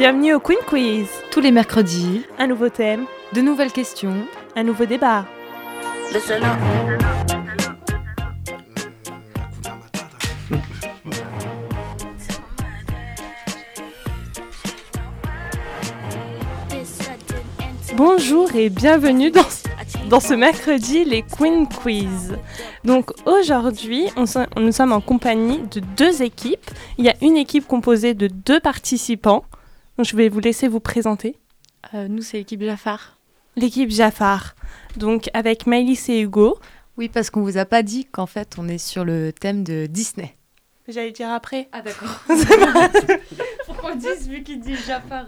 Bienvenue au Queen Quiz. Tous les mercredis, Un nouveau thème, de nouvelles questions. un nouveau débat. Bonjour et bienvenue dans, dans ce mercredi, les Queen Quiz. Donc aujourd'hui, on nous sommes en compagnie de deux équipes. Il y a une équipe composée de deux participants. Donc je vais vous laisser vous présenter. Euh, nous, c'est l'équipe Jafar. L'équipe Jafar. Donc avec Maëlys et Hugo. Oui, parce qu'on vous a pas dit qu'en fait, on est sur le thème de Disney. J'allais dire après. Ah d'accord. Pourquoi on dise vu qu'il dit Jafar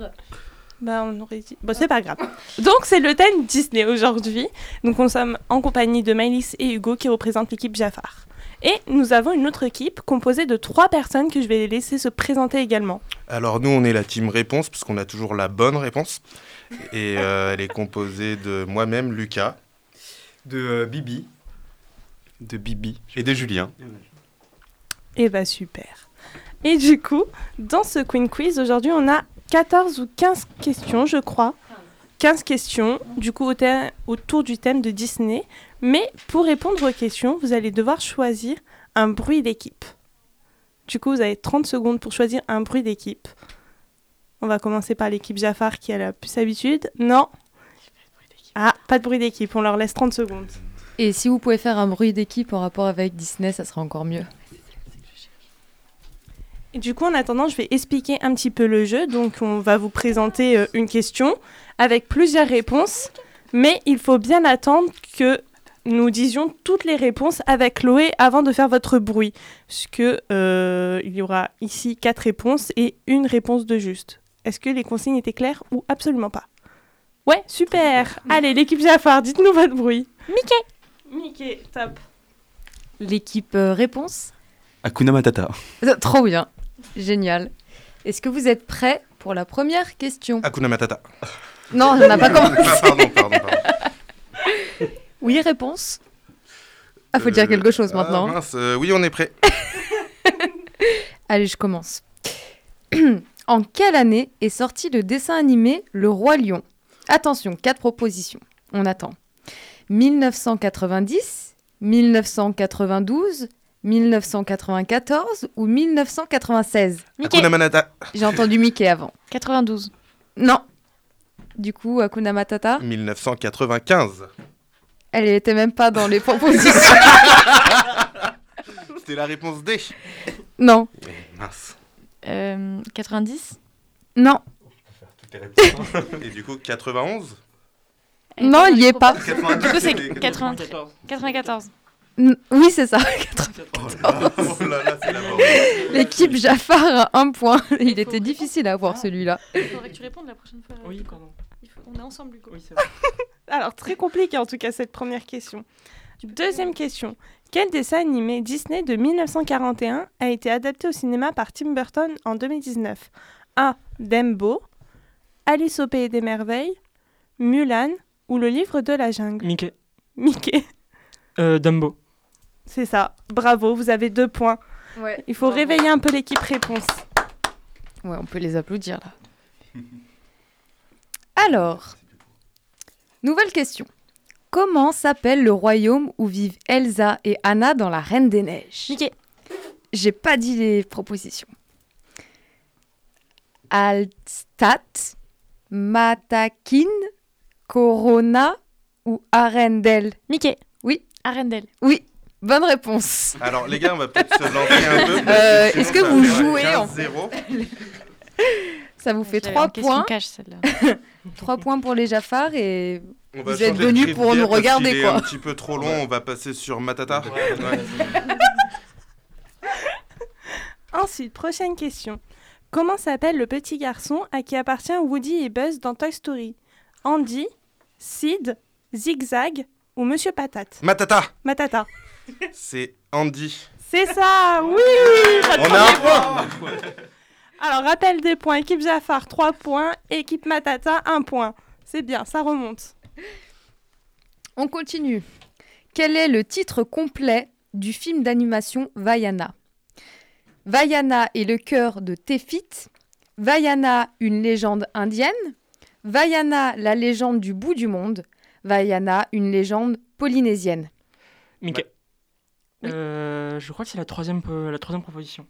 Bah, on aurait dit. Bon, c'est pas grave. Donc, c'est le thème Disney aujourd'hui. Donc, nous sommes en compagnie de Maëlys et Hugo qui représentent l'équipe Jafar. Et nous avons une autre équipe composée de trois personnes que je vais laisser se présenter également. Alors nous, on est la team réponse parce qu'on a toujours la bonne réponse. Et euh, elle est composée de moi-même, Lucas, de euh, Bibi. De Bibi. et de Julien. Et bah, super. Et du coup, dans ce Queen Quiz, aujourd'hui, on a 14 ou 15 questions, je crois. 15 questions, du coup, autour du thème de Disney. Mais pour répondre aux questions, vous allez devoir choisir un bruit d'équipe. Du coup, vous avez 30 secondes pour choisir un bruit d'équipe. On va commencer par l'équipe Jafar qui a la plus habitude. Non. Ah, pas de bruit d'équipe, on leur laisse 30 secondes. Et si vous pouvez faire un bruit d'équipe en rapport avec Disney, ça sera encore mieux. Et du coup, en attendant, je vais expliquer un petit peu le jeu. Donc, on va vous présenter euh, une question avec plusieurs réponses. Mais il faut bien attendre que nous disions toutes les réponses avec Chloé avant de faire votre bruit. Puisque euh, il y aura ici quatre réponses et une réponse de juste. Est-ce que les consignes étaient claires ou absolument pas? Ouais, super Allez, l'équipe Jafar, dites-nous votre bruit. Mickey Mickey, top. L'équipe euh, réponse Hakuna Matata. Euh, Trop bien. Génial. Est-ce que vous êtes prêts pour la première question? Hakuna Matata. Non, on n'a pas commencé. Ah, pardon, pardon, pardon. Oui, réponse Ah, faut dire Euh, quelque chose ah, maintenant. mince, euh, oui, on est prêt. Allez, je commence. en quelle année est sorti le dessin animé Le Roi Lion? Attention, quatre propositions. On attend. 1990, 1992, 1994 ou 1996 Hakuna Matata. J'ai entendu Mickey avant. 92. Non. Du coup, Hakuna Matata, 1995. elle était même pas dans les propositions. C'était la réponse D. non. Mince. Euh, 90 Non. Et du coup, 91 Elle Non, il y est pas. 92. Du coup, c'est c'était 93. 94. Oui, c'est ça. Oh là là, oh là là, c'est la mort. L'équipe Jafar a un point. Il était difficile à avoir celui-là. Il faudrait que tu répondes la prochaine fois. Oui, pardon. Il faut- On est ensemble, Hugo. Oui, c'est vrai. Alors, très compliqué en tout cas cette première question. Deuxième question. Quel dessin animé Disney de 1941 a été adapté au cinéma par Tim Burton en 2019 A. Dumbo, Alice au Pays des Merveilles, Mulan ou Le Livre de la Jungle Mickey. Mickey, Euh, Dumbo. C'est ça. Bravo, vous avez deux points. Ouais. Il faut réveiller un peu l'équipe réponse. Ouais, on peut les applaudir là. Alors, nouvelle question. Comment s'appelle le royaume où vivent Elsa et Anna dans La Reine des Neiges? Mickey. J'ai pas dit les propositions. Alstat, Matakin, Corona ou Arendelle? Mickey. Oui. Arendelle. Oui, bonne réponse. Alors les gars, on va peut-être se lancer un peu. Euh, est-ce que vous jouez en- 15-0. Ça vous fait Je l'avais 3 en question points. celle-là. 3 points pour les Jafars et On va Vous êtes venus pour nous regarder, est quoi. un petit peu trop long, on va passer sur Matata. Ouais. Ensuite, prochaine question. Comment s'appelle le petit garçon à qui appartient Woody et Buzz dans Toy Story? Andy, Sid, Zigzag ou Monsieur Patate? Matata, Matata. C'est Andy. C'est ça, oui On a un point Alors, rappel des points. Équipe Jafar, 3 points. Équipe Matata, 1 point. C'est bien, ça remonte. On continue. Quel est le titre complet du film d'animation Vaiana? Vaiana est le cœur de Tefit, Vaiana, une légende indienne. Vaiana, la légende du bout du monde. Vaiana, une légende polynésienne. Mickey. Oui. Euh, je crois que c'est la troisième, po- la troisième proposition.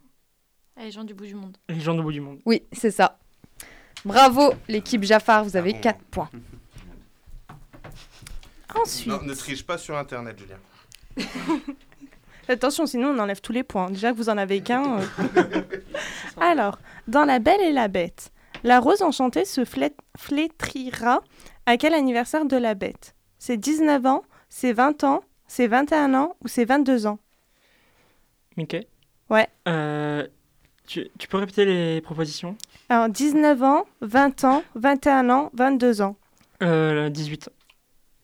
Ah, Les gens du bout du monde. Les gens du bout du monde. Oui, c'est ça. Bravo, l'équipe Jafar, vous avez Ah bon. 4 points. Ensuite, Non, ne triche pas sur Internet, Julien. attention, sinon on enlève tous les points. Déjà que vous en avez qu'un. euh. Alors, dans La Belle et la Bête, la rose enchantée se flét- flétrira à quel anniversaire de la bête? C'est 19 ans, c'est 20 ans, c'est 21 ans ou c'est 22 ans? Mickey. Ouais. Euh, tu, tu peux répéter les propositions? Alors, 19 ans, 20 ans, 21 ans, 22 ans. euh, 18.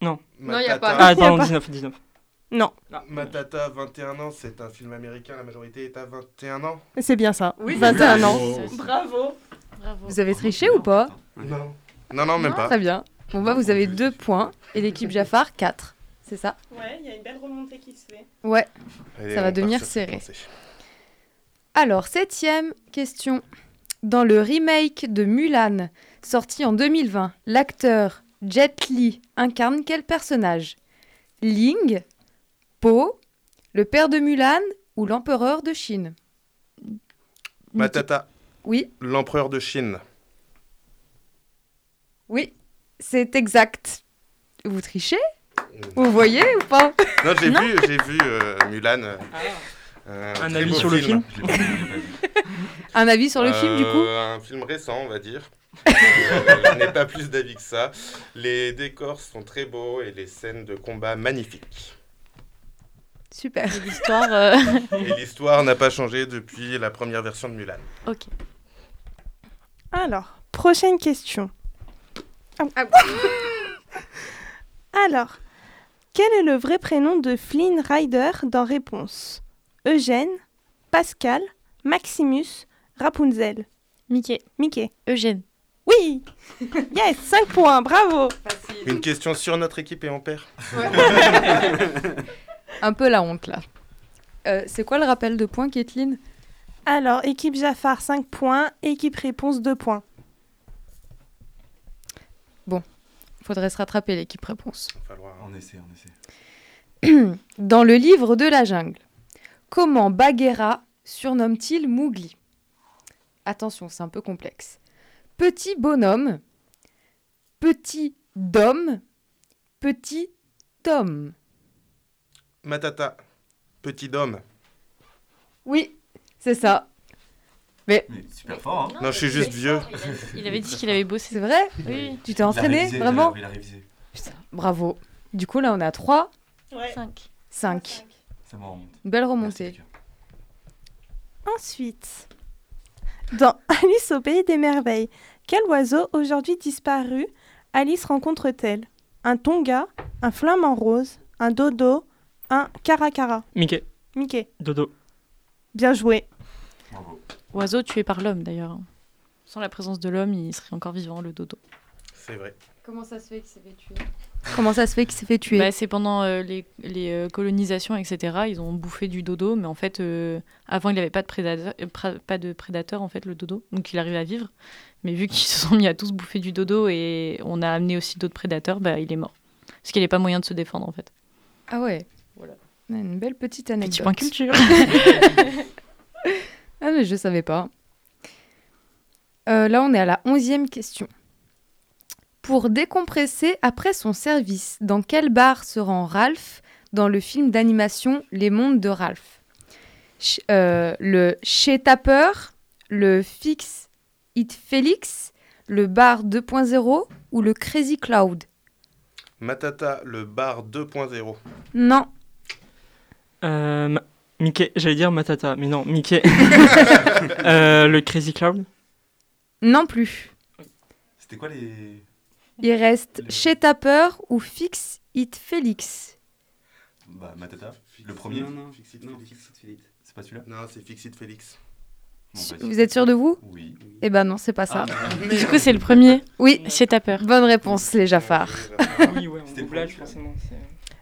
Non, y a pas. Ah, y a pardon, pas. 19. 19. Non, Matata, 21 ans, c'est un film américain, la majorité est à 21 ans. c'est bien ça. Oui, c'est 21 ça. ans. Bravo. Bravo. Vous avez triché ou pas? Non. Non, non, même Non, pas. Très bien. Bon, bah, vous avez 2 points et l'équipe Jafar 4. C'est ça Ouais, il y a une belle remontée qui se fait. Ouais. Allez, Ça va devenir serré. Alors, septième question. Dans le remake de Mulan, sorti en 2020, l'acteur Jet Li incarne quel personnage? Ling, Po, le père de Mulan ou l'empereur de Chine? Matata, Oui, l'empereur de Chine. oui, c'est exact. Vous trichez? Vous voyez ou pas Non, j'ai vu, j'ai vu euh, Mulan. euh, un Un avis sur le film Un avis sur le film du coup Euh, Un film récent, on va dire. Je n'ai pas plus d'avis que ça. Les décors sont très beaux et les scènes de combat magnifiques. Super. L'histoire. euh, Et l'histoire n'a pas changé depuis la première version de Mulan. Ok. Alors, prochaine question. Ah. Alors, quel est le vrai prénom de Flynn Rider dans Réponse? Eugène, Pascal, Maximus, Rapunzel Mickey. Mickey. Eugène. Oui Yes 5 points, bravo Une question sur notre équipe et on perd. Un peu la honte là. Euh, c'est quoi le rappel de points, Kathleen? Alors, équipe Jafar 5 points, équipe Réponse 2 points. Faudrait se rattraper l'équipe réponse. Il va falloir- On essaie, on essaie. Dans le livre de la jungle, comment Bagheera surnomme-t-il Mowgli? Attention, c'est un peu complexe. Petit bonhomme, petit dôme, petit Tom. Matata, petit homme. Oui, c'est ça. Mais super fort, hein Non, je suis juste vieux. Il avait dit qu'il avait bossé. C'est vrai Oui. Tu t'es entraîné, révisé, vraiment Il a révisé. Putain, bravo. Du coup, là, on est à 3, Ouais. 5. 5. Ça me remonte. Belle remontée. Ensuite, dans Alice au pays des merveilles, quel oiseau aujourd'hui disparu Alice rencontre-t-elle? Un tonga, un flamant rose, un dodo, un caracara Mickey. Mickey, Dodo. bien joué. Bravo. Oiseau tué par l'homme d'ailleurs. Sans la présence de l'homme, il serait encore vivant, le dodo. C'est vrai. Comment ça se fait qu'il s'est fait tuer? Comment ça se fait qu'il s'est fait tuer? Bah, c'est pendant euh, les, les, euh, colonisations, etc. Ils ont bouffé du dodo, mais en fait, euh, avant, il n'avait pas de prédateur, pas de prédateur, en fait, le dodo. Donc, il arrive à vivre. Mais vu qu'ils se sont mis à tous bouffer du dodo et on a amené aussi d'autres prédateurs, bah, il est mort. Parce qu'il n'y avait pas moyen de se défendre, en fait. Ah ouais. Voilà. Une belle petite Petit anecdote. point culture. Ah mais je savais pas. Euh, là, on est à la onzième question. Pour décompresser après son service, dans quel bar se rend Ralph dans le film d'animation Les Mondes de Ralph? Ch- euh, Le Chez Tapper, le Fix It Félix, le bar 2.0 ou le Crazy Cloud? Matata, le bar 2.0. Non, Euh, Mickey. J'allais dire Matata, mais non, Mickey. Euh, le Crazy Cloud. non plus. C'était quoi les. Il reste Le- Chez Tapper ou Fix It Félix. Bah, Matata, le premier. Non, non, Fixit non, Félix. Fixit Félix. C'est pas celui-là? Non, c'est Fixit Félix. Bon, bah, Vous êtes sûr de vous? Oui. Eh ben non, c'est pas ça. du coup, c'est le premier. Oui, Chez ta peur. bonne réponse, les Jafards. Oui, ouais, C'était doublage, forcément.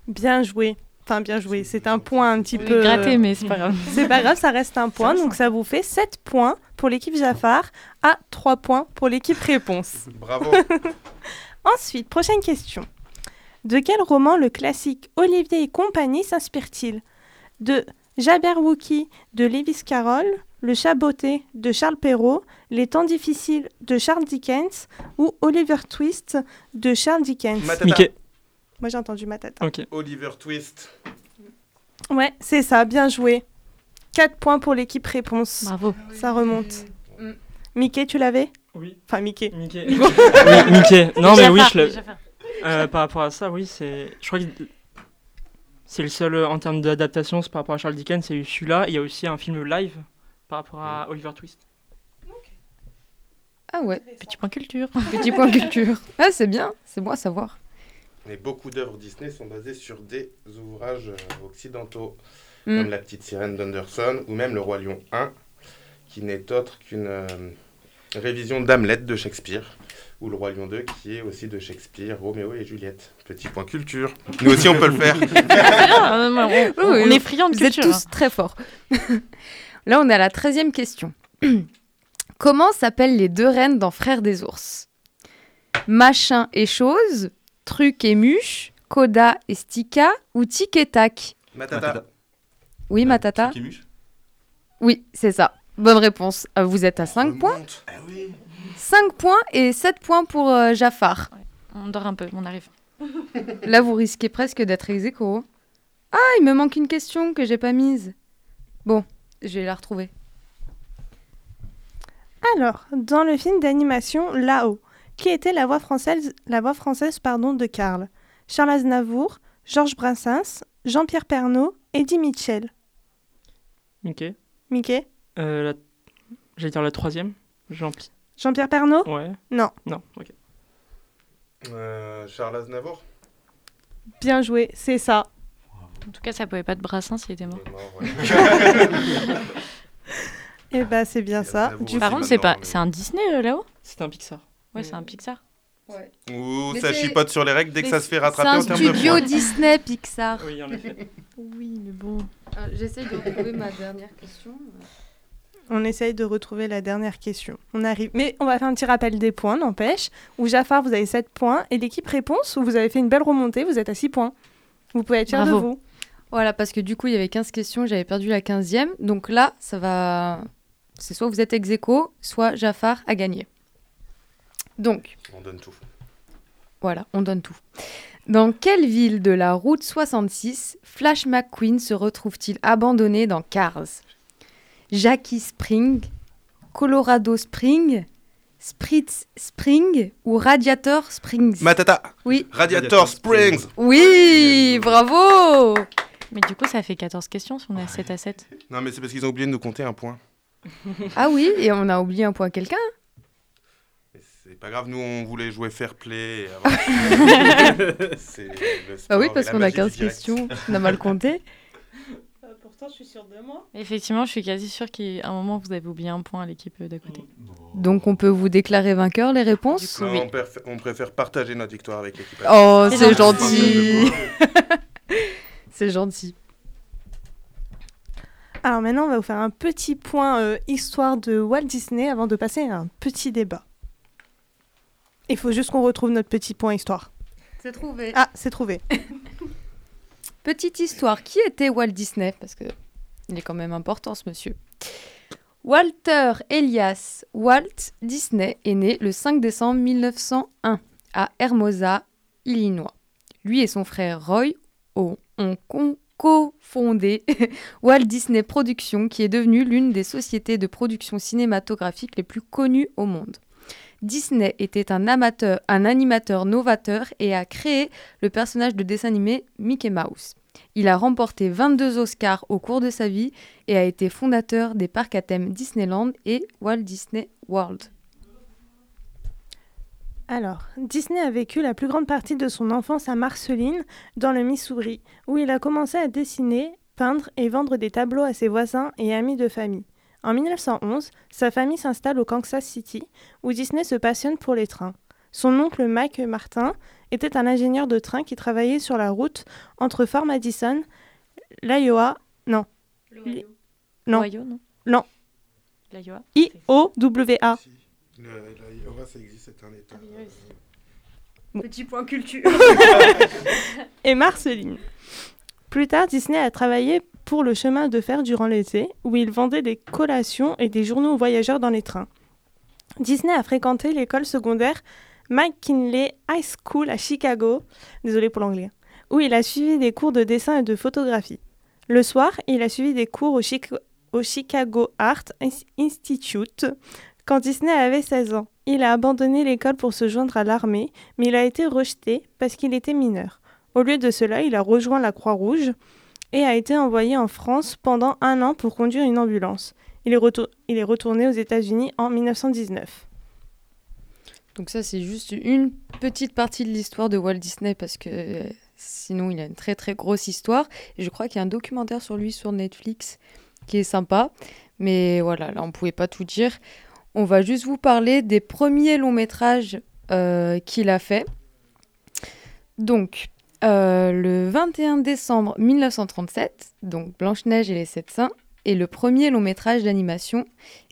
Bien joué. Enfin, bien joué. C'est un point un petit peu. Gratté, mais c'est pas grave. C'est pas grave, ça reste un point. Donc ça vous fait 7 points pour l'équipe Jafar à 3 points pour l'équipe Réponse. Bravo. Ensuite, prochaine question. De quel roman le classique Olivier et compagnie s'inspire-t-il? De Jabberwocky de Lewis Carroll, Le Chat botté de Charles Perrault, Les temps difficiles de Charles Dickens ou Oliver Twist de Charles Dickens? Matata. Mickey. Moi j'ai entendu ma tata. Ok. Oliver Twist. Ouais, c'est ça, bien joué. 4 points pour l'équipe réponse. Bravo. Ça remonte. Mm. Mickey, tu l'avais? Oui. Enfin, Mickey. Mickey. oui, Mickey. Non, mais oui, je l'ai. Jafar. Euh, par rapport à ça, oui, c'est. Je crois que c'est le seul euh, en termes d'adaptation, par rapport à Charles Dickens, c'est celui-là. Il y a aussi un film live par rapport à Oliver Twist. Ah ouais, Petit point culture. petit point culture. Ah, c'est bien, c'est bon à savoir. Mais beaucoup d'œuvres Disney sont basées sur des ouvrages euh, occidentaux, Mm. comme La Petite Sirène d'Anderson ou même Le Roi Lion 1, qui n'est autre qu'une euh, révision d'Hamlet de Shakespeare, ou Le Roi Lion 2, qui est aussi de Shakespeare, Roméo et Juliette. Petit point culture. Nous aussi, on peut le faire. On, on- Oui, on est friands de Vous êtes culture. tous très forts. Là, on est à la treizième question. Comment s'appellent les deux reines dans Frères des ours? Machin et chose, truc et muche, Koda et Stika ou tic et tac Matata. Oui, ma tata Kimush Oui, c'est ça. Bonne réponse. Euh, Vous êtes à 5 points Remonte. Ah oui 5 points et 7 points pour euh, Jafar. On dort un peu, on arrive. Là, vous risquez presque d'être ex aequo. Ah, il me manque une question que j'ai pas mise. Bon, je vais la retrouver. Alors, dans le film d'animation Là-haut, qui était la voix française, la voix française pardon, de Karl? Charles Aznavour, Georges Brassens, Jean-Pierre Pernaut, Eddie Mitchell. Mickey. Mickey? Euh, la... J'allais dire la troisième. Jean Jean-Pierre Pernaut Ouais. Non. Non, ok. Euh, Charles Aznavour. Bien joué, c'est ça. En tout cas, ça pouvait pas de brassin s'il était Il mort. est mort, ouais. Eh bah, c'est bien ça. Du Par contre, c'est pas, mais- c'est un Disney euh, là-haut? C'était un Pixar. Ouais, c'est un Pixar. Ouh, Mais ça chipote sur les règles dès que Mais ça se fait C'est rattraper un en termes de studio points. Disney Pixar. Oui, en effet. Oui, mais bon. J'essaye de retrouver ma dernière question. on essaye de retrouver la dernière question. On arrive. Mais on va faire un petit rappel des points, n'empêche. Où Jafar, vous avez 7 points. Et l'équipe réponse, où vous avez fait une belle remontée, vous êtes à 6 points. Vous pouvez être fiers de Bravo. vous. Voilà, parce que du coup, il y avait 15 questions, j'avais perdu la 15e. Donc là, ça va. C'est soit vous êtes ex aequo, soit Jafar a gagné. Donc, On donne tout. voilà, on donne tout. Dans quelle ville de la route 66 Flash McQueen se retrouve-t-il abandonné dans Cars? Jackie Spring, Colorado Spring, Spritz Spring ou Radiator Springs? Matata. Oui. Radiator Radiator Springs. Oui, bravo Mais du coup, ça fait 14 questions si on est à 7 à 7. Non, mais c'est parce qu'ils ont oublié de nous compter un point. Ah oui, et on a oublié un point quelqu'un. C'est pas grave, nous on voulait jouer fair play. et avoir- C'est le Bah oui, parce qu'on a magie du 15 direct. questions, on a mal compté. pourtant, je suis sûre de moi. Effectivement, je suis quasi sûre qu'à un moment, vous avez oublié un point à l'équipe euh, d'à côté. Donc on peut vous déclarer vainqueur les réponses Non, Oui. on, préfère, on préfère partager notre victoire avec l'équipe. Oh, C'est gentil. C'est gentil. Alors maintenant, on va vous faire un petit point euh, histoire de Walt Disney avant de passer à un petit débat. Il faut juste qu'on retrouve notre petit point histoire. C'est trouvé. Ah, c'est trouvé. Petite histoire, qui était Walt Disney? Parce que il est quand même important ce monsieur. Walter Elias Walt Disney est né le 5 décembre 1901 à Hermosa, Illinois. Lui et son frère Roy ont, cofondé Walt Disney Productions, qui est devenue l'une des sociétés de production cinématographique les plus connues au monde. Disney était un amateur, un animateur novateur et a créé le personnage de dessin animé Mickey Mouse. Il a remporté 22 Oscars au cours de sa vie et a été fondateur des parcs à thème Disneyland et Walt Disney World. Alors, Disney a vécu la plus grande partie de son enfance à Marceline, dans le Missouri, où il a commencé à dessiner, peindre et vendre des tableaux à ses voisins et amis de famille. En 1911, sa famille s'installe au Kansas City, où Disney se passionne pour les trains. Son oncle Mac Martin était un ingénieur de train qui travaillait sur la route entre Fort Madison, l'Iowa, non, Non. L'Ohio, non Non. L'Iowa I-O-W-A. Si. Le- la Iowa, ça existe, c'est un état. oui. Bon. Petit point culture. et Marceline. Plus tard, Disney a travaillé pour le chemin de fer durant l'été, où il vendait des collations et des journaux aux voyageurs dans les trains. Disney a fréquenté l'école secondaire McKinley High School à Chicago, désolé pour l'anglais, où il a suivi des cours de dessin et de photographie. Le soir, il a suivi des cours au, au Chicago Art Ins- Institute quand Disney avait 16 ans. Il a abandonné l'école pour se joindre à l'armée, mais il a été rejeté parce qu'il était mineur. Au lieu de cela, il a rejoint la Croix-Rouge et a été envoyé en France pendant un an pour conduire une ambulance. Il est, retourné aux États-Unis en 1919. Donc ça, c'est juste une petite partie de l'histoire de Walt Disney parce que sinon, il a une très très grosse histoire. Je crois qu'il y a un documentaire sur lui sur Netflix qui est sympa. Mais voilà, là, on ne pouvait pas tout dire. On va juste vous parler des premiers longs métrages euh, qu'il a fait. Donc, euh, le 21 décembre 1937, donc Blanche-Neige et les Sept Saints, est le premier long métrage d'animation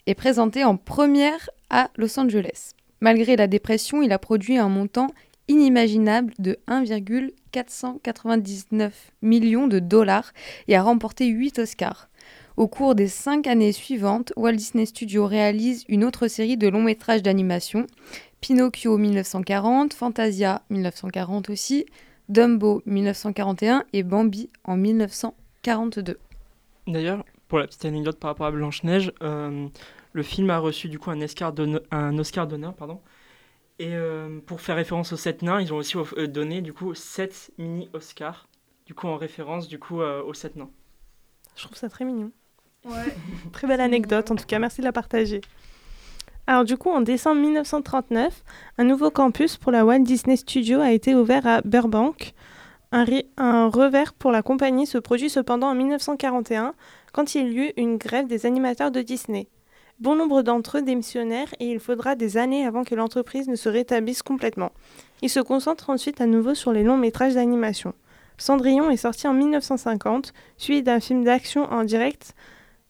est présenté en première à Los Angeles. Malgré la dépression, il a produit un montant inimaginable de 1,499 millions de dollars et a remporté 8 Oscars. Au cours des cinq années suivantes, Walt Disney Studios réalise une autre série de longs métrages d'animation, Pinocchio 1940, Fantasia 1940 aussi, Dumbo 1941 et Bambi en 1942. D'ailleurs, pour la petite anecdote par rapport à Blanche-Neige, euh, le film a reçu du coup un Oscar d'honneur, un Oscar d'honneur, pardon. Et euh, pour faire référence aux sept nains, ils ont aussi euh, donné du coup sept mini Oscars, du coup en référence du coup euh, aux sept nains. Je trouve ça très mignon. Très belle anecdote, en tout cas, merci de la partager. Alors du coup, en décembre 1939, un nouveau campus pour la Walt Disney Studio a été ouvert à Burbank. Un, revers pour la compagnie se produit cependant en 1941, quand il y eut une grève des animateurs de Disney. Bon nombre d'entre eux démissionnèrent et il faudra des années avant que l'entreprise ne se rétablisse complètement. Ils se concentrent ensuite à nouveau sur les longs métrages d'animation. Cendrillon est sorti en 1950, suivi d'un film d'action en direct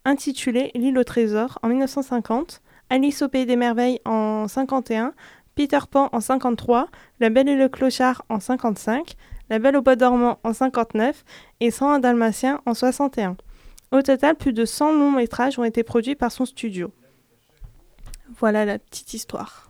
intitulé L'île au trésor en 1950, Alice au pays des merveilles en 51, Peter Pan en 53, La Belle et le Clochard en 55, La Belle au bois dormant en 59 et 101 Dalmatiens en 61. Au total, plus de 100 longs métrages ont été produits par son studio. Voilà la petite histoire.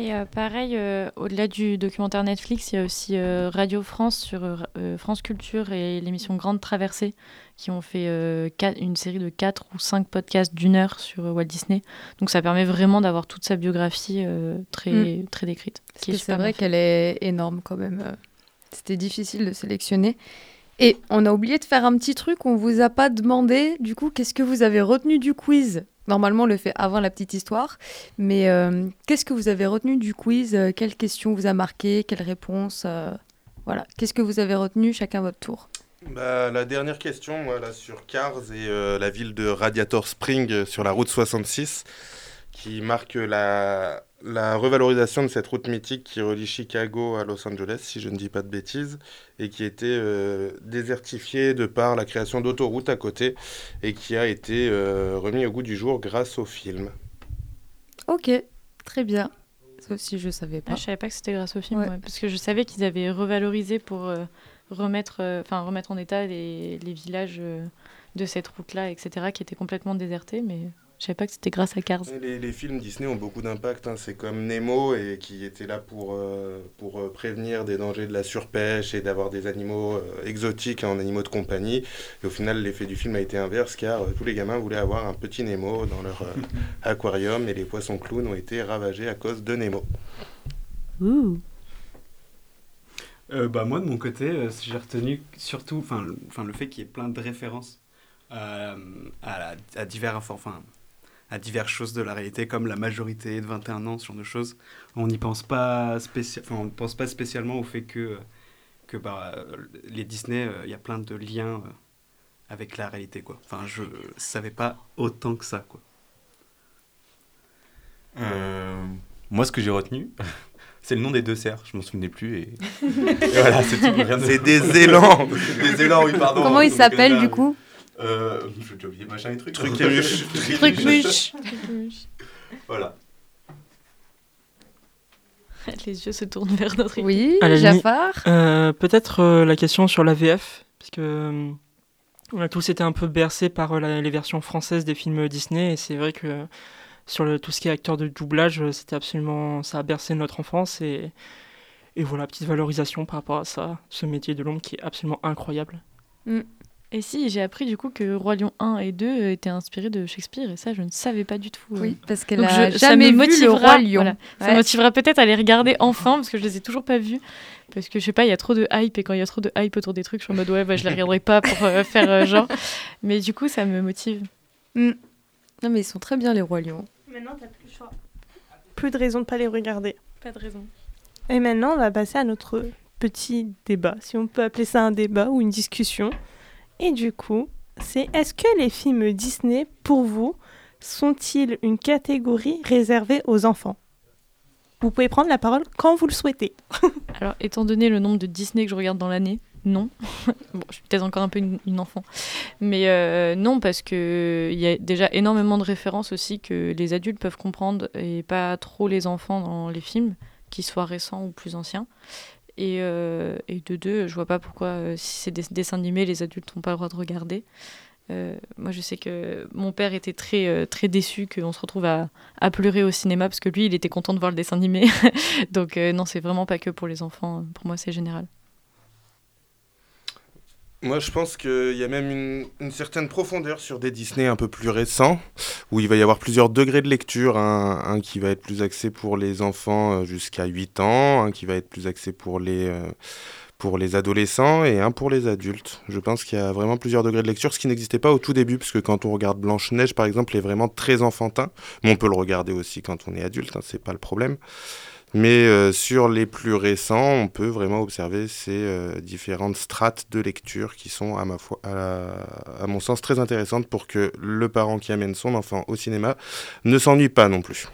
Et euh, pareil, euh, au-delà du documentaire Netflix, il y a aussi euh, Radio France sur France Culture et l'émission Grande Traversée qui ont fait quatre- une série de 4 ou 5 podcasts d'une heure sur Walt Disney. Donc ça permet vraiment d'avoir toute sa biographie très, très décrite. C'est vrai qu'elle est énorme quand même. C'était difficile de sélectionner. Et on a oublié de faire un petit truc, on vous a pas demandé, du coup, qu'est-ce que vous avez retenu du quiz? Normalement, on le fait avant la petite histoire, mais euh, qu'est-ce que vous avez retenu du quiz? Euh, Quelle question vous a marqué Quelle réponse Euh, Voilà, qu'est-ce que vous avez retenu chacun votre tour? Bah, la dernière question, moi, là, sur Cars et la ville de Radiator Spring sur la route 66, qui marque la, la revalorisation de cette route mythique qui relie Chicago à Los Angeles, si je ne dis pas de bêtises, et qui était euh, désertifiée de par la création d'autoroutes à côté, et qui a été euh, remis au goût du jour grâce au film. Ok, très bien. Ça aussi, je savais pas. Ah, je savais pas que c'était grâce au film, Ouais. ouais, parce que je savais qu'ils avaient revalorisé pour euh, remettre, euh, enfin remettre en état les, les villages euh, de cette route-là, etc., qui étaient complètement désertés, mais je savais pas que c'était grâce à Cars. Les, les films Disney ont beaucoup d'impact. hein. C'est comme Nemo et qui était là pour, euh, pour euh, prévenir des dangers de la surpêche et d'avoir des animaux euh, exotiques en animaux de compagnie. Et au final, l'effet du film a été inverse car euh, tous les gamins voulaient avoir un petit Nemo dans leur euh, aquarium et les poissons clowns ont été ravagés à cause de Nemo. Euh, bah, moi, de mon côté, euh, j'ai retenu surtout enfin, le, enfin, le fait qu'il y ait plein de références euh, à, la- à, divers, enfin, à diverses choses de la réalité, comme la majorité de 21 ans, ce genre de choses. On n'y pense pas, enfin, on pense pas spécialement au fait que, que bah, les Disney, euh, il y a plein de liens euh, avec la réalité. Quoi. Enfin, je savais pas autant que ça. Quoi. Euh, moi, ce que j'ai retenu, C'est le nom des deux cerfs, je m'en souvenais plus. Et, et voilà, c'est tout. des élans. des élans, oui, pardon. Comment il Donc, s'appelle là, du coup? Euh, Je vais oublier machin et truc. Truc et. Voilà. Les yeux se tournent vers notre équipe. Oui, Jafar. Euh, Peut-être euh, la question sur la VF, parce que euh, on a tous été un peu bercés par euh, la- les versions françaises des films Disney, et c'est vrai que sur le, tout ce qui est acteur de doublage, c'était absolument, ça a bercé notre enfance, et, et voilà, petite valorisation par rapport à ça, ce métier de l'ombre qui est absolument incroyable. Et si, j'ai appris du coup que Roi Lion 1 et 2 étaient inspirés de Shakespeare, et ça, je ne savais pas du tout. euh. Oui, parce qu'elle Donc a je- ça jamais vu le roi lion. voilà. Ça Ouais. motivera peut-être à les regarder enfin, parce que je les ai toujours pas vus. Parce que je sais pas, il y a trop de hype, et quand il y a trop de hype autour des trucs, je suis en mode ouais, bah, je les regarderai pas pour euh, faire euh, genre. Mais du coup, ça me motive. Non mais ils sont très bien les rois lions. Maintenant, t'as plus le choix. Plus de raison de pas les regarder. Pas de raison. Et maintenant, on va passer à notre petit débat, si on peut appeler ça un débat ou une discussion. Et du coup, c'est est-ce que les films Disney, pour vous, sont-ils une catégorie réservée aux enfants? Vous pouvez prendre la parole quand vous le souhaitez. Alors, étant donné le nombre de Disney que je regarde dans l'année, non. bon, je suis peut-être encore un peu une, enfant. Mais euh, non, parce qu'il y a déjà énormément de références aussi que les adultes peuvent comprendre et pas trop les enfants dans les films, qu'ils soient récents ou plus anciens. Et, euh, et de deux, je vois pas pourquoi, euh, si c'est des dessins animés, les adultes n'ont pas le droit de regarder. Euh, moi, je sais que mon père était très, très déçu qu'on se retrouve à, à pleurer au cinéma parce que lui, il était content de voir le dessin animé. Donc, euh, non, c'est vraiment pas que pour les enfants. Pour moi, c'est général. Moi, je pense qu'il y a même une, certaine profondeur sur des Disney un peu plus récents, où il va y avoir plusieurs degrés de lecture. Un, qui va être plus axé pour les enfants euh, jusqu'à 8 ans, un qui va être plus axé pour les, euh, pour les adolescents et un pour les adultes. Je pense qu'il y a vraiment plusieurs degrés de lecture, ce qui n'existait pas au tout début, parce que quand on regarde Blanche-Neige, par exemple, est vraiment très enfantin. Mais on peut le regarder aussi quand on est adulte, hein, c'est pas le problème. Mais euh, sur les plus récents, on peut vraiment observer ces euh, différentes strates de lecture qui sont, à, ma foi, à, la- à mon sens, très intéressantes pour que le parent qui amène son enfant au cinéma ne s'ennuie pas non plus.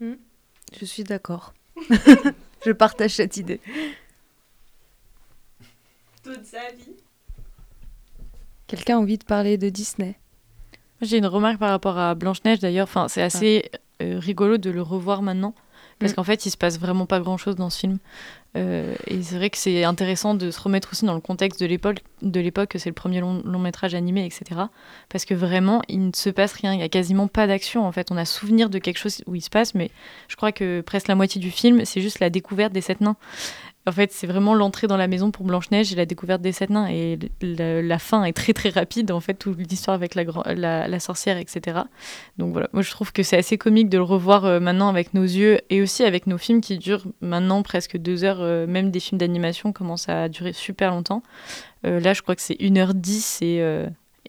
Je suis d'accord. je partage cette idée. Quelqu'un a envie de parler de Disney? J'ai une remarque par rapport à Blanche-Neige d'ailleurs. Enfin, c'est assez euh, rigolo de le revoir maintenant. Parce Mm. qu'en fait, il se passe vraiment pas grand chose dans ce film. Euh, et c'est vrai que c'est intéressant de se remettre aussi dans le contexte de l'époque, de l'époque que c'est le premier long, long métrage animé, etc. Parce que vraiment, il ne se passe rien. Il y a quasiment pas d'action. En fait, on a souvenir de quelque chose où il se passe, mais je crois que presque la moitié du film, c'est juste la découverte des sept nains. En fait, c'est vraiment l'entrée dans la maison pour Blanche-Neige et la découverte des sept nains. Et la, la fin est très très rapide, en fait, toute l'histoire avec la, grand- la, la sorcière, etc. Donc voilà, moi je trouve que c'est assez comique de le revoir euh, maintenant avec nos yeux et aussi avec nos films qui durent maintenant presque deux heures. euh, même des films d'animation commencent à durer super longtemps. Euh, là, je crois que c'est 1h10 et, euh,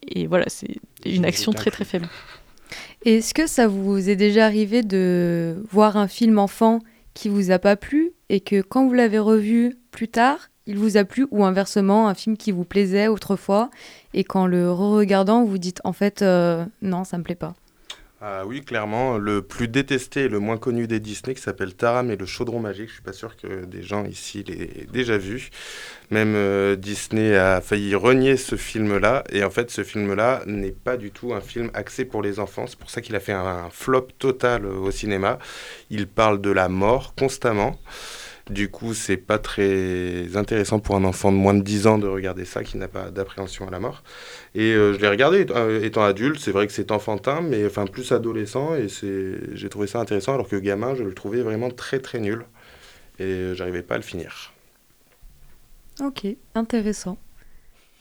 et voilà, c'est une action très très faible. Est-ce que ça vous est déjà arrivé de voir un film enfant qui vous a pas plu et que quand vous l'avez revu plus tard, il vous a plu ou inversement un film qui vous plaisait autrefois et qu'en le re-regardant vous dites en fait euh, non ça me plaît pas. Ah oui, clairement, le plus détesté et le moins connu des Disney qui s'appelle Taram et le chaudron magique. Je suis pas sûr que des gens ici l'aient déjà vu. Même euh, Disney a failli renier ce film-là. Et en fait, ce film-là n'est pas du tout un film axé pour les enfants. C'est pour ça qu'il a fait un, flop total au cinéma. Il parle de la mort constamment. Du coup, c'est pas très intéressant pour un enfant de moins de 10 ans de regarder ça, qui n'a pas d'appréhension à la mort. Et euh, je l'ai regardé euh, étant adulte, c'est vrai que c'est enfantin, mais enfin plus adolescent, et j'ai trouvé ça intéressant, alors que gamin, je le trouvais vraiment très très nul, et euh, j'arrivais pas à le finir. Ok, intéressant.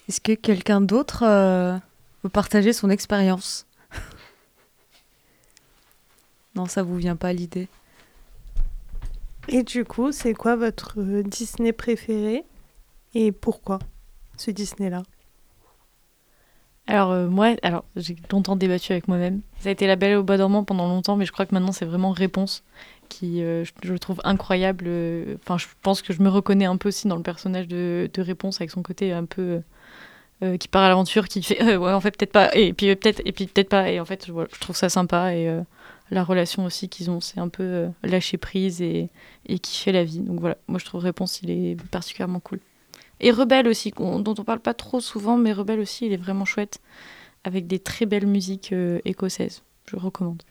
Est-ce que quelqu'un d'autre veut partager son expérience? Non, ça vous vient pas l'idée? Et du coup, c'est quoi votre euh, Disney préféré et pourquoi ce Disney-là? Alors euh, moi, alors j'ai longtemps débattu avec moi-même. Ça a été La Belle au Bois dormant pendant longtemps, mais je crois que maintenant c'est vraiment Réponse qui, euh, je, trouve incroyable. Enfin, je pense que je me reconnais un peu aussi dans le personnage de, Réponse avec son côté un peu qui part à l'aventure, qui fait ouais en fait peut-être pas, et puis peut-être et puis peut-être pas. Et en fait, je, je trouve ça sympa et la relation aussi qu'ils ont. C'est un peu euh, lâcher prise et, et kiffer la vie. Donc voilà, moi je trouve Réponse, il est particulièrement cool. Et Rebelle aussi, qu'on- dont on parle pas trop souvent, mais Rebelle aussi, il est vraiment chouette, avec des très belles musiques euh, écossaises. Je recommande.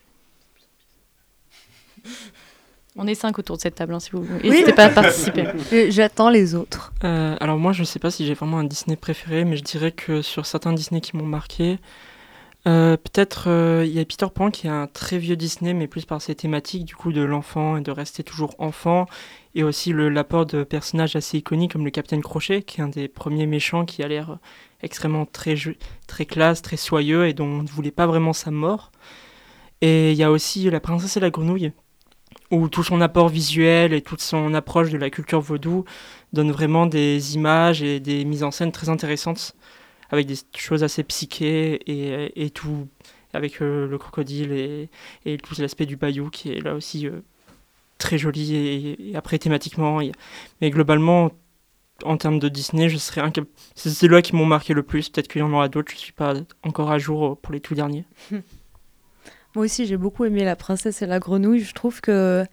On est cinq autour de cette table, hein, si vous n'hésitez pas à participer. J'attends les autres. Euh, alors moi, je sais pas si j'ai vraiment un Disney préféré, mais je dirais que sur certains Disney qui m'ont marqué, euh, peut-être euh, il y a Peter Pan qui est un très vieux Disney, mais plus par ses thématiques du coup de l'enfant et de rester toujours enfant, et aussi l'apport de personnages assez iconiques comme le Capitaine Crochet, qui est un des premiers méchants qui a l'air extrêmement très très classe, très soyeux et dont on ne voulait pas vraiment sa mort. Et il y a aussi La Princesse et la Grenouille, où tout son apport visuel et toute son approche de la culture vaudou donne vraiment des images et des mises en scène très intéressantes avec des choses assez psychées et, et tout avec euh, le crocodile et, et tout l'aspect du bayou qui est là aussi euh, très joli et, après thématiquement mais globalement en termes de Disney je serais incap- c'est ceux-là qui m'ont marqué le plus peut-être qu'il y en aura d'autres je suis pas encore à jour euh, pour les tout derniers Moi aussi, j'ai beaucoup aimé La Princesse et la Grenouille. Je trouve que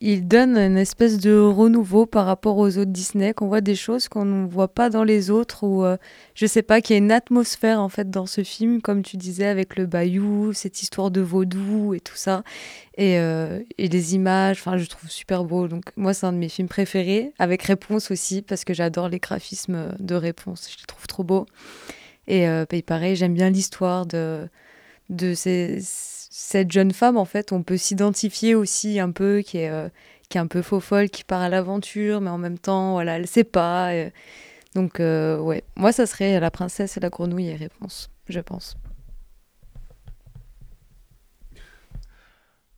il donne une espèce de renouveau par rapport aux autres Disney, qu'on voit des choses qu'on ne voit pas dans les autres, ou euh, je sais pas, qu'il y a une atmosphère en fait dans ce film, comme tu disais, avec le bayou, cette histoire de vaudou et tout ça, et, euh, et les images, enfin, je trouve super beau. Donc, moi, c'est un de mes films préférés, avec Réponse aussi, parce que j'adore les graphismes de Réponse, je les trouve trop beaux. Et euh, puis pareil, j'aime bien l'histoire de de ces- cette jeune femme, en fait, on peut s'identifier aussi un peu, qui est, euh, qui est un peu faux folle, qui part à l'aventure, mais en même temps, voilà, elle sait pas. euh. donc, euh, ouais, moi, ça serait La princesse et la grenouille et réponse, je pense.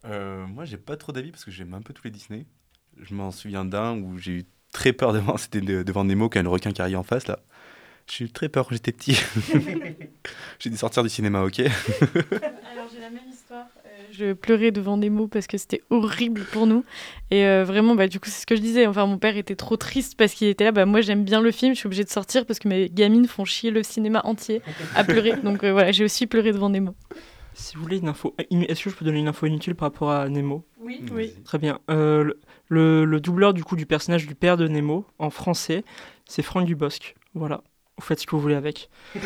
Euh, moi, j'ai pas trop d'avis parce que j'aime un peu tous les Disney. Je m'en souviens d'un où j'ai eu très peur devant, c'était de- devant Nemo quand il y a le requin qui arrive en face là. J'ai eu très peur quand j'étais petit. j'ai dû sortir du cinéma, ok. Alors j'ai la même histoire. Euh, je pleurais devant des mots parce que c'était horrible pour nous. Et euh, vraiment, bah, du coup, c'est ce que je disais. Enfin, mon père était trop triste parce qu'il était là. Bah, moi, j'aime bien le film. Je suis obligée de sortir parce que mes gamines font chier le cinéma entier à pleurer. Donc euh, voilà, j'ai aussi pleuré devant des mots. si vous voulez une info est-ce que je peux donner une info inutile par rapport à Nemo? Oui, Oui. Très bien. Euh, le, le- le doubleur du coup du personnage du père de Nemo en français, c'est Franck Dubosc. Voilà. Vous faites ce que vous voulez avec.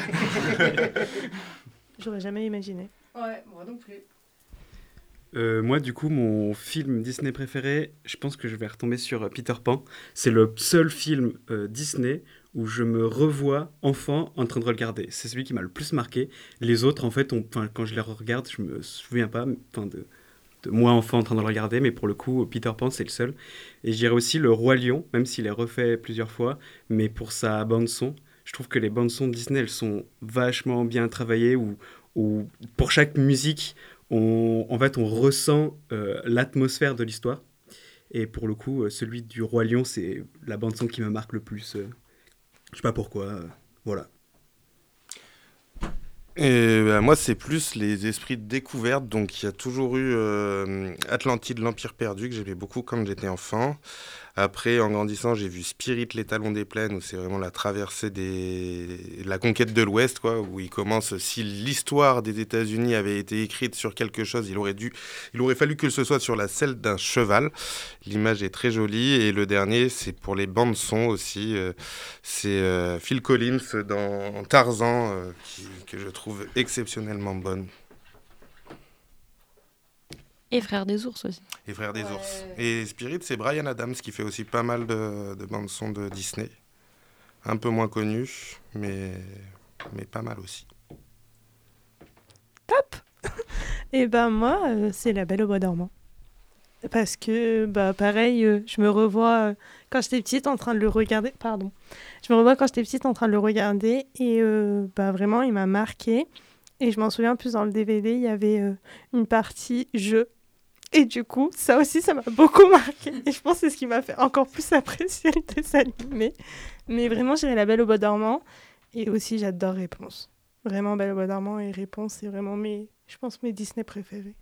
J'aurais jamais imaginé. Ouais, moi non plus. Euh, moi, du coup, mon film Disney préféré, je pense que je vais retomber sur euh, Peter Pan. C'est le seul film euh, Disney où je me revois enfant en train de regarder. C'est celui qui m'a le plus marqué. Les autres, en fait, on- quand je les regarde, je me souviens pas de moi enfant en train de le regarder, mais pour le coup, Peter Pan, c'est le seul. Et je dirais aussi Le Roi Lion, même s'il est refait plusieurs fois, mais pour sa bande-son. Je trouve que les bandes-son de Disney, elles sont vachement bien travaillées, où, pour chaque musique, on, en fait, on ressent euh, l'atmosphère de l'histoire. Et pour le coup, euh, celui du Roi Lion, c'est la bande-son qui me marque le plus. euh. Je sais pas pourquoi. voilà. Et bah, moi, c'est plus les esprits de découverte. Donc, il y a toujours eu Atlantide, l'Empire perdu, que j'aimais beaucoup quand j'étais enfant. Après, en grandissant, j'ai vu Spirit, les talons des plaines, où c'est vraiment la traversée des... la conquête de l'Ouest, quoi, où il commence. Si l'histoire des États-Unis avait été écrite sur quelque chose, il aurait dû, il aurait fallu que ce soit sur la selle d'un cheval. L'image est très jolie. Et le dernier, c'est pour les bandes son aussi. euh, c'est euh, Phil Collins dans Tarzan, euh, que je trouve exceptionnellement bonne. Et Frères des ours aussi. Et Frères des Ouais. ours. Et Spirit, c'est Brian Adams qui fait aussi pas mal de, de bandes son de Disney. Un peu moins connu, mais, mais pas mal aussi. Et ben moi, euh, c'est La Belle au bois dormant. Parce que, bah pareil, euh, je me revois euh, quand j'étais petite en train de le regarder. Pardon. Je me revois quand j'étais petite en train de le regarder. Et euh, bah vraiment, il m'a marqué. Et je m'en souviens plus dans le DVD, il y avait euh, une partie jeu. Et du coup, ça aussi, ça m'a beaucoup marqué. Et je pense que c'est ce qui m'a fait encore plus apprécier le dessin animé. Mais vraiment, j'irai La Belle au bois dormant. Et aussi, j'adore Réponse. Vraiment, Belle au bois dormant et Réponse, c'est vraiment mes, je pense, mes Disney préférés.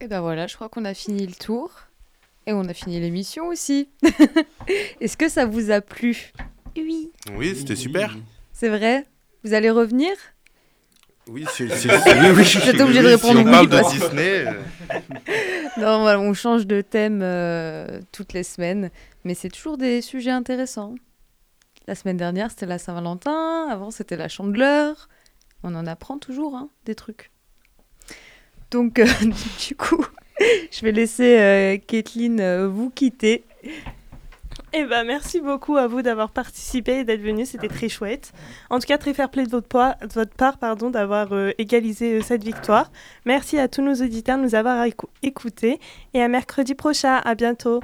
Et ben voilà, je crois qu'on a fini le tour. Et on a fini l'émission aussi. Est-ce que ça vous a plu? Oui. Oui, c'était super. C'est vrai? Vous allez revenir? Oui, c'est. c'est- c'est- oui, oui, Vous êtes oui, obligé de répondre Si on oui, parle de Disney. euh, Non, voilà, on change de thème euh, toutes les semaines, mais c'est toujours des sujets intéressants. La semaine dernière, c'était la Saint-Valentin, avant, c'était la Chandeleur. On en apprend toujours hein, des trucs. Donc, euh, du coup, je vais laisser euh, Kathleen euh, vous quitter. Eh ben, merci beaucoup à vous d'avoir participé et d'être venu, c'était très chouette. En tout cas, très fair play de votre, part- pardon, d'avoir euh, égalisé euh, cette victoire. Merci à tous nos auditeurs de nous avoir écou- écoutés et à mercredi prochain. À bientôt.